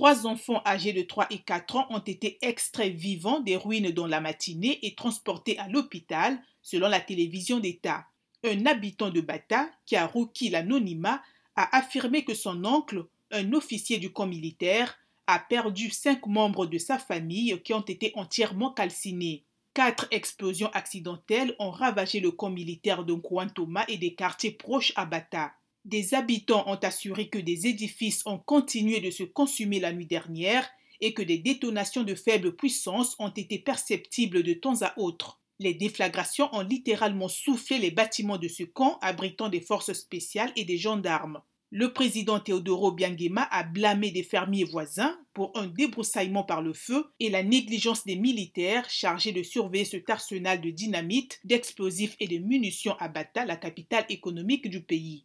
Trois enfants âgés de 3 et 4 ans ont été extraits vivants des ruines dans la matinée et transportés à l'hôpital, selon la télévision d'État. Un habitant de Bata, qui a requis l'anonymat, a affirmé que son oncle, un officier du camp militaire, a perdu cinq membres de sa famille qui ont été entièrement calcinés. Quatre explosions accidentelles ont ravagé le camp militaire de Nkouantoma et des quartiers proches à Bata. Des habitants ont assuré que des édifices ont continué de se consumer la nuit dernière et que des détonations de faible puissance ont été perceptibles de temps à autre. Les déflagrations ont littéralement soufflé les bâtiments de ce camp abritant des forces spéciales et des gendarmes. Le président Teodoro Biangema a blâmé des fermiers voisins pour un débroussaillement par le feu et la négligence des militaires chargés de surveiller cet arsenal de dynamite, d'explosifs et de munitions à Bata, la capitale économique du pays.